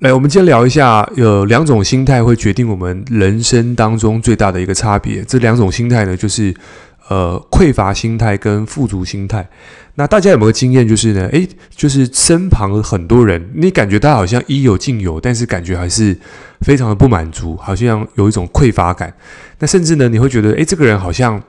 来，我们今天聊一下，有两种心态会决定我们人生当中最大的一个差别。这两种心态呢，就是呃匮乏心态跟富足心态。那大家有没有经验？就是呢，诶，就是身旁很多人，你感觉他好像应有尽有，但是感觉还是非常的不满足，好像有一种匮乏感。那甚至呢，你会觉得，诶，这个人好像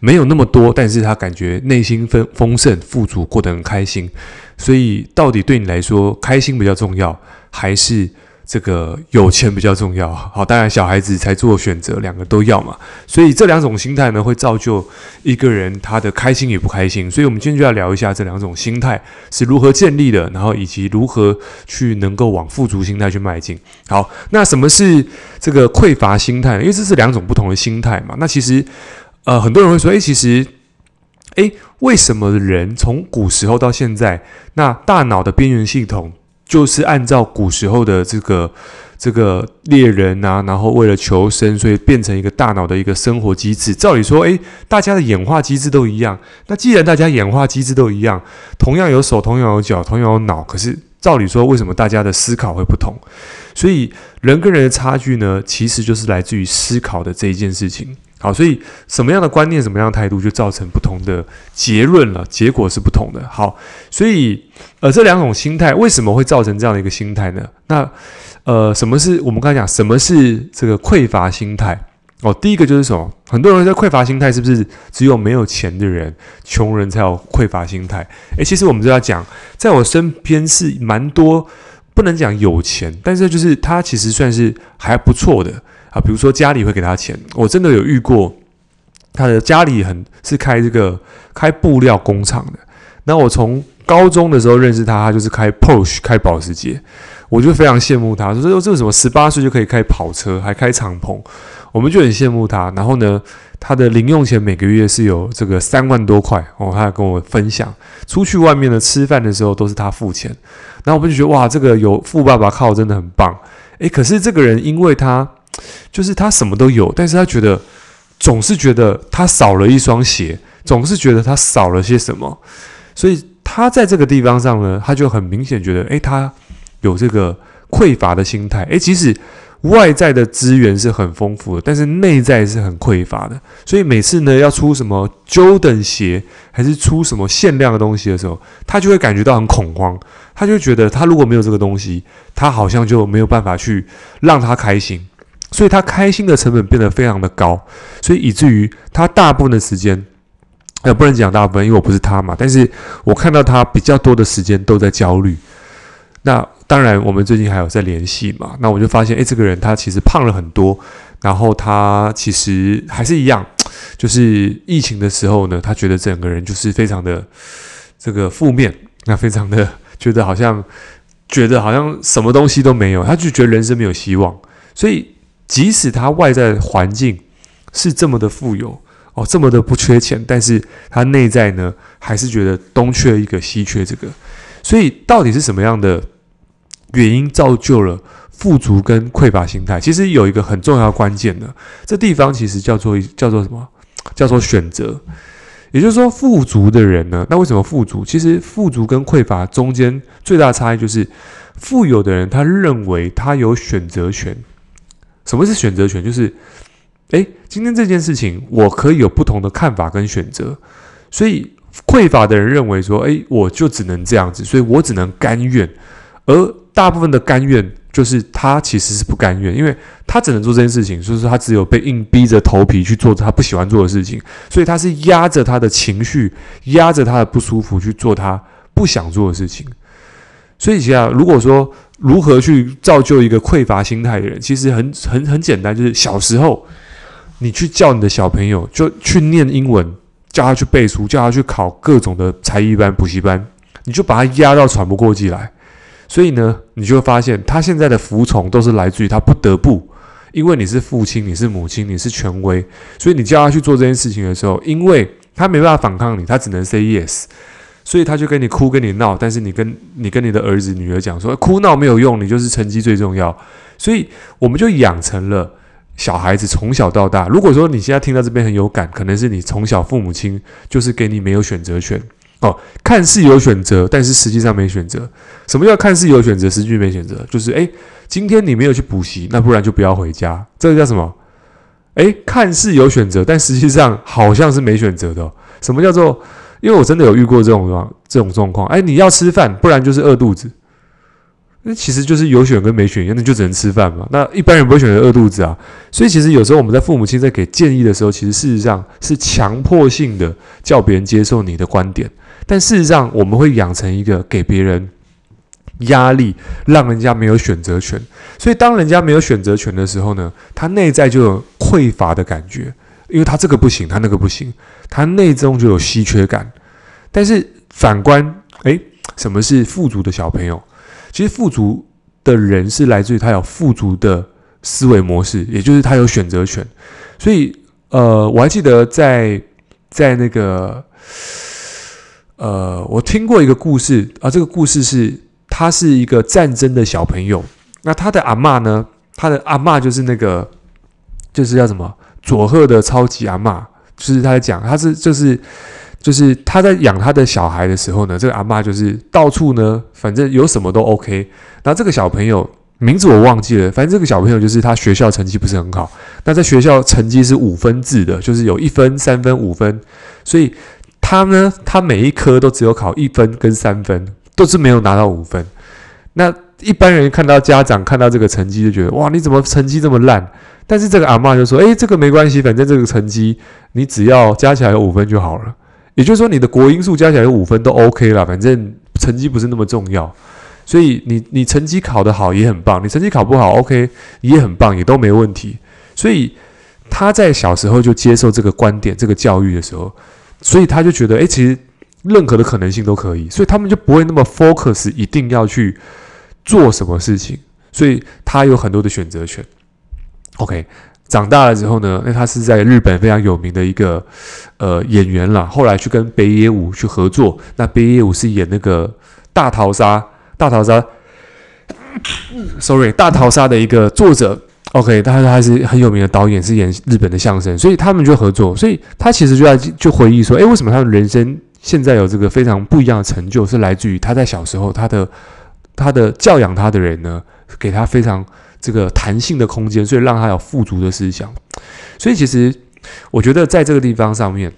没有那么多，但是他感觉内心丰丰盛、富足，过得很开心。所以，到底对你来说，开心比较重要？还是这个有钱比较重要。好，当然小孩子才做选择，两个都要嘛。所以这两种心态呢，会造就一个人他的开心与不开心。所以我们今天就要聊一下这两种心态是如何建立的，然后以及如何去能够往富足心态去迈进。好，那什么是这个匮乏心态？因为这是两种不同的心态嘛。那其实呃，很多人会说，诶，其实，诶，为什么人从古时候到现在，那大脑的边缘系统？就是按照古时候的这个这个猎人啊，然后为了求生，所以变成一个大脑的一个生活机制。照理说，诶，大家的演化机制都一样。那既然大家演化机制都一样，同样有手，同样有脚，同样有脑，可是照理说，为什么大家的思考会不同？所以人跟人的差距呢，其实就是来自于思考的这一件事情。好，所以什么样的观念、什么样的态度，就造成不同的结论了，结果是不同的。好，所以呃，这两种心态为什么会造成这样的一个心态呢？那呃，什么是我们刚才讲什么是这个匮乏心态？哦，第一个就是什么？很多人在匮乏心态是不是只有没有钱的人、穷人才有匮乏心态？诶，其实我们就要讲，在我身边是蛮多，不能讲有钱，但是就是他其实算是还不错的。啊，比如说家里会给他钱，我真的有遇过，他的家里很是开这个开布料工厂的。那我从高中的时候认识他，他就是开 Porsche 开保时捷，我就非常羡慕他，说这这为什么十八岁就可以开跑车，还开敞篷，我们就很羡慕他。然后呢，他的零用钱每个月是有这个三万多块哦，他还跟我分享，出去外面的吃饭的时候都是他付钱。然后我们就觉得哇，这个有富爸爸靠真的很棒。诶，可是这个人因为他。就是他什么都有，但是他觉得总是觉得他少了一双鞋，总是觉得他少了些什么，所以他在这个地方上呢，他就很明显觉得，诶，他有这个匮乏的心态，诶，即使外在的资源是很丰富的，但是内在是很匮乏的，所以每次呢要出什么 Jordan 鞋，还是出什么限量的东西的时候，他就会感觉到很恐慌，他就觉得他如果没有这个东西，他好像就没有办法去让他开心。所以他开心的成本变得非常的高，所以以至于他大部分的时间，呃，不能讲大部分，因为我不是他嘛。但是我看到他比较多的时间都在焦虑。那当然，我们最近还有在联系嘛。那我就发现，诶，这个人他其实胖了很多，然后他其实还是一样，就是疫情的时候呢，他觉得整个人就是非常的这个负面，那非常的 觉得好像觉得好像什么东西都没有，他就觉得人生没有希望，所以。即使他外在环境是这么的富有哦，这么的不缺钱，但是他内在呢，还是觉得东缺一个西缺这个。所以到底是什么样的原因造就了富足跟匮乏心态？其实有一个很重要关键的，这地方其实叫做叫做什么？叫做选择。也就是说，富足的人呢，那为什么富足？其实富足跟匮乏中间最大差异就是，富有的人他认为他有选择权。什么是选择权？就是，诶，今天这件事情我可以有不同的看法跟选择。所以匮乏的人认为说，诶，我就只能这样子，所以我只能甘愿。而大部分的甘愿，就是他其实是不甘愿，因为他只能做这件事情，所以说他只有被硬逼着头皮去做他不喜欢做的事情，所以他是压着他的情绪，压着他的不舒服去做他不想做的事情。所以，其实如果说如何去造就一个匮乏心态的人，其实很很很简单，就是小时候你去叫你的小朋友就去念英文，叫他去背书，叫他去考各种的才艺班、补习班，你就把他压到喘不过气来。所以呢，你就会发现他现在的服从都是来自于他不得不，因为你是父亲，你是母亲，你是权威，所以你叫他去做这件事情的时候，因为他没办法反抗你，他只能 say yes。所以他就跟你哭跟你闹，但是你跟你跟你的儿子女儿讲说，哭闹没有用，你就是成绩最重要。所以我们就养成了小孩子从小到大。如果说你现在听到这边很有感，可能是你从小父母亲就是给你没有选择权，哦，看似有选择，但是实际上没选择。什么叫看似有选择，实际没选择？就是诶，今天你没有去补习，那不然就不要回家。这个叫什么？诶，看似有选择，但实际上好像是没选择的。什么叫做？因为我真的有遇过这种状这种状况。诶，你要吃饭，不然就是饿肚子。那其实就是有选跟没选一样，那就只能吃饭嘛。那一般人不会选择饿肚子啊。所以其实有时候我们在父母亲在给建议的时候，其实事实上是强迫性的叫别人接受你的观点。但事实上，我们会养成一个给别人压力，让人家没有选择权。所以，当人家没有选择权的时候呢，他内在就有匮乏的感觉，因为他这个不行，他那个不行，他内中就有稀缺感。但是反观，诶，什么是富足的小朋友？其实富足的人是来自于他有富足的思维模式，也就是他有选择权。所以，呃，我还记得在在那个。呃，我听过一个故事啊，这个故事是他是一个战争的小朋友，那他的阿嬷呢？他的阿嬷就是那个，就是叫什么佐贺的超级阿嬷，就是他在讲，他是就是就是他在养他的小孩的时候呢，这个阿嬷就是到处呢，反正有什么都 OK。然后这个小朋友名字我忘记了，反正这个小朋友就是他学校成绩不是很好，那在学校成绩是五分制的，就是有一分、三分、五分，所以。他呢，他每一科都只有考一分跟三分，都是没有拿到五分。那一般人看到家长看到这个成绩就觉得，哇，你怎么成绩这么烂？但是这个阿嬷就说，诶，这个没关系，反正这个成绩你只要加起来有五分就好了。也就是说，你的国英数加起来有五分都 OK 了，反正成绩不是那么重要。所以你你成绩考得好也很棒，你成绩考不好 OK 也很棒，也都没问题。所以他在小时候就接受这个观点、这个教育的时候。所以他就觉得，诶，其实任何的可能性都可以，所以他们就不会那么 focus，一定要去做什么事情。所以他有很多的选择权。OK，长大了之后呢，那他是在日本非常有名的一个呃演员啦，后来去跟北野武去合作，那北野武是演那个大逃杀，大逃杀，sorry，大逃杀的一个作者。OK，他他是很有名的导演，是演日本的相声，所以他们就合作。所以他其实就在就回忆说，哎，为什么他的人生现在有这个非常不一样的成就，是来自于他在小时候他的他的教养他的人呢，给他非常这个弹性的空间，所以让他有富足的思想。所以其实我觉得在这个地方上面，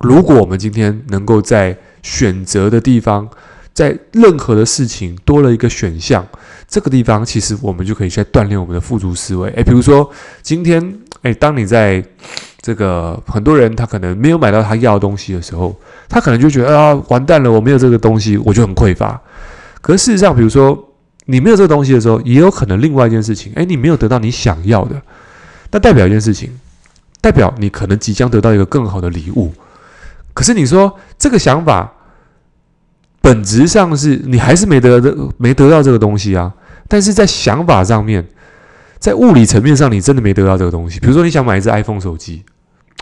如果我们今天能够在选择的地方，在任何的事情多了一个选项。这个地方其实我们就可以去锻炼我们的富足思维。诶，比如说今天，诶，当你在这个很多人他可能没有买到他要的东西的时候，他可能就觉得啊，完蛋了，我没有这个东西，我就很匮乏。可事实上，比如说你没有这个东西的时候，也有可能另外一件事情，哎，你没有得到你想要的，那代表一件事情，代表你可能即将得到一个更好的礼物。可是你说这个想法。本质上是你还是没得的，没得到这个东西啊。但是在想法上面，在物理层面上，你真的没得到这个东西。比如说，你想买一只 iPhone 手机，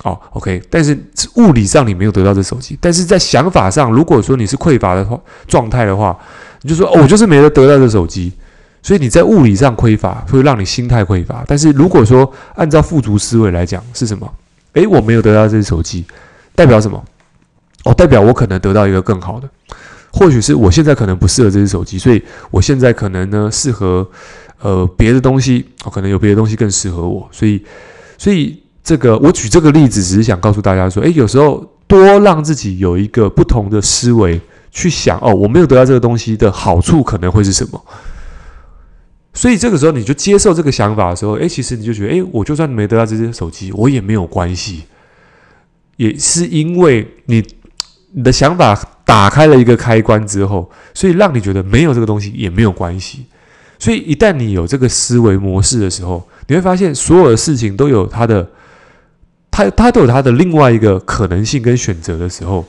哦，OK，但是物理上你没有得到这手机。但是在想法上，如果说你是匮乏的话状态的话，你就说哦，我就是没得得到这手机。所以你在物理上匮乏，会让你心态匮乏。但是如果说按照富足思维来讲，是什么？诶，我没有得到这手机，代表什么？哦，代表我可能得到一个更好的。或许是我现在可能不适合这只手机，所以我现在可能呢适合呃别的东西，哦，可能有别的东西更适合我，所以所以这个我举这个例子，只是想告诉大家说，诶，有时候多让自己有一个不同的思维去想，哦，我没有得到这个东西的好处可能会是什么？所以这个时候你就接受这个想法的时候，诶，其实你就觉得，诶，我就算没得到这只手机，我也没有关系，也是因为你你的想法。打开了一个开关之后，所以让你觉得没有这个东西也没有关系。所以一旦你有这个思维模式的时候，你会发现所有的事情都有它的，他他都有他的另外一个可能性跟选择的时候，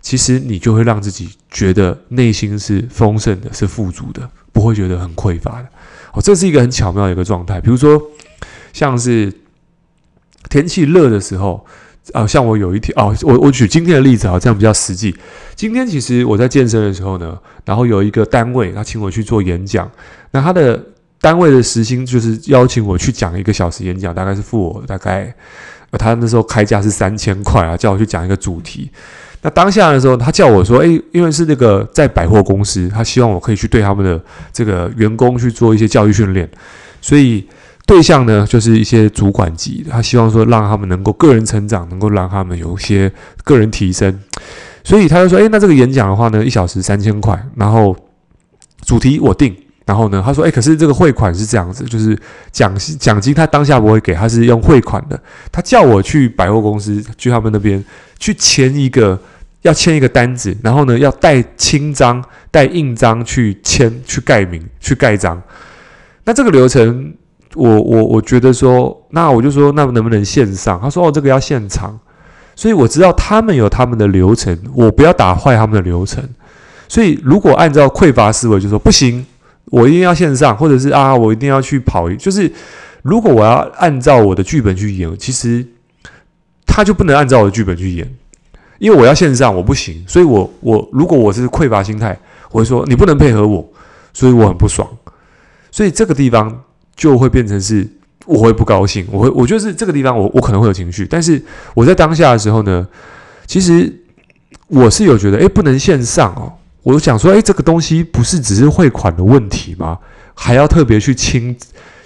其实你就会让自己觉得内心是丰盛的，是富足的，不会觉得很匮乏的。哦，这是一个很巧妙的一个状态。比如说，像是天气热的时候。啊，像我有一天哦，我我举今天的例子啊，这样比较实际。今天其实我在健身的时候呢，然后有一个单位他请我去做演讲，那他的单位的时薪就是邀请我去讲一个小时演讲，大概是付我大概，他那时候开价是三千块啊，叫我去讲一个主题。那当下的时候，他叫我说：“诶，因为是那个在百货公司，他希望我可以去对他们的这个员工去做一些教育训练，所以对象呢就是一些主管级，他希望说让他们能够个人成长，能够让他们有一些个人提升。所以他就说：诶，那这个演讲的话呢，一小时三千块，然后主题我定。然后呢，他说：诶，可是这个汇款是这样子，就是奖奖金他当下不会给，他是用汇款的。他叫我去百货公司，去他们那边去签一个。”要签一个单子，然后呢，要带清章、带印章去签、去盖名、去盖章。那这个流程，我我我觉得说，那我就说，那能不能线上？他说哦，这个要现场。所以我知道他们有他们的流程，我不要打坏他们的流程。所以如果按照匮乏思维，就说不行，我一定要线上，或者是啊，我一定要去跑。就是如果我要按照我的剧本去演，其实他就不能按照我的剧本去演。因为我要线上，我不行，所以我我如果我是匮乏心态，我会说你不能配合我，所以我很不爽，所以这个地方就会变成是我会不高兴，我会我觉得是这个地方我我可能会有情绪，但是我在当下的时候呢，其实我是有觉得诶，不能线上哦，我想说诶，这个东西不是只是汇款的问题吗？还要特别去亲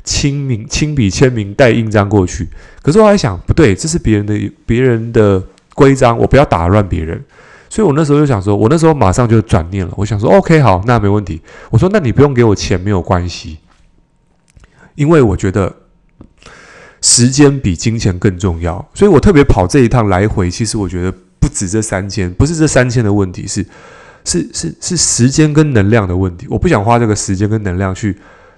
亲名亲笔签名带印章过去，可是我还想不对，这是别人的别人的。规章，我不要打乱别人，所以我那时候就想说，我那时候马上就转念了，我想说，OK，好，那没问题。我说，那你不用给我钱，没有关系，因为我觉得时间比金钱更重要，所以我特别跑这一趟来回。其实我觉得不止这三千，不是这三千的问题，是是是是时间跟能量的问题。我不想花这个时间跟能量去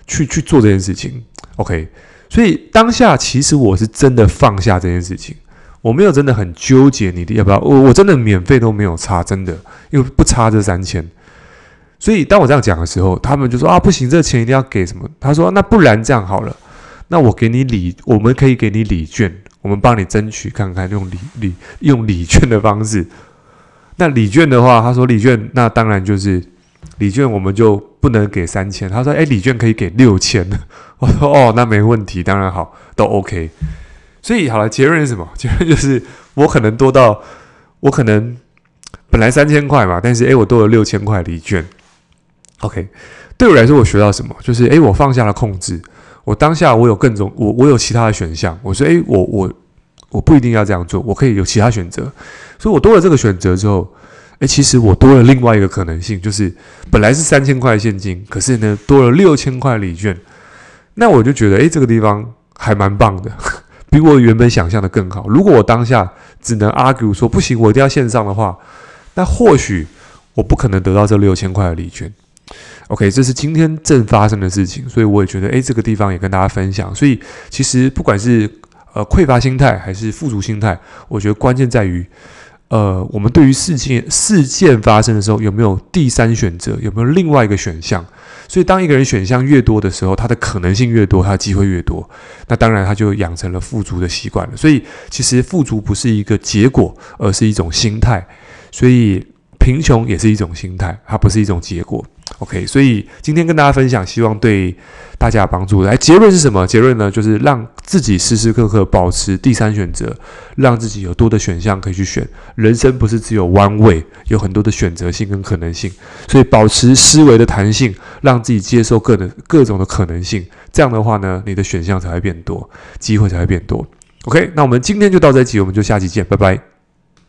去去做这件事情。OK，所以当下其实我是真的放下这件事情。我没有真的很纠结你的要不要，我我真的免费都没有差，真的，因为不差这三千。所以当我这样讲的时候，他们就说啊，不行，这钱一定要给什么？他说那不然这样好了，那我给你礼，我们可以给你礼券，我们帮你争取看看用礼礼用礼券的方式。那礼券的话，他说礼券那当然就是礼券，我们就不能给三千。他说哎，礼券可以给六千。我说哦，那没问题，当然好，都 OK。所以好了，结论是什么？结论就是我可能多到我可能本来三千块嘛，但是诶，我多了六千块礼券。OK，对我来说，我学到什么？就是诶，我放下了控制，我当下我有更多，我我有其他的选项。我说诶，我我我不一定要这样做，我可以有其他选择。所以我多了这个选择之后，诶，其实我多了另外一个可能性，就是本来是三千块现金，可是呢多了六千块礼券。那我就觉得诶，这个地方还蛮棒的。比我原本想象的更好。如果我当下只能 argue 说不行，我一定要线上的话，那或许我不可能得到这六千块的礼券。OK，这是今天正发生的事情，所以我也觉得，诶，这个地方也跟大家分享。所以其实不管是呃匮乏心态还是富足心态，我觉得关键在于，呃，我们对于事件事件发生的时候有没有第三选择，有没有另外一个选项。所以，当一个人选项越多的时候，他的可能性越多，他的机会越多。那当然，他就养成了富足的习惯了。所以，其实富足不是一个结果，而是一种心态。所以，贫穷也是一种心态，它不是一种结果。OK，所以今天跟大家分享，希望对大家有帮助。来，结论是什么？结论呢，就是让自己时时刻刻保持第三选择，让自己有多的选项可以去选。人生不是只有 one way，有很多的选择性跟可能性。所以保持思维的弹性，让自己接受各的各种的可能性。这样的话呢，你的选项才会变多，机会才会变多。OK，那我们今天就到这集，我们就下期见，拜拜。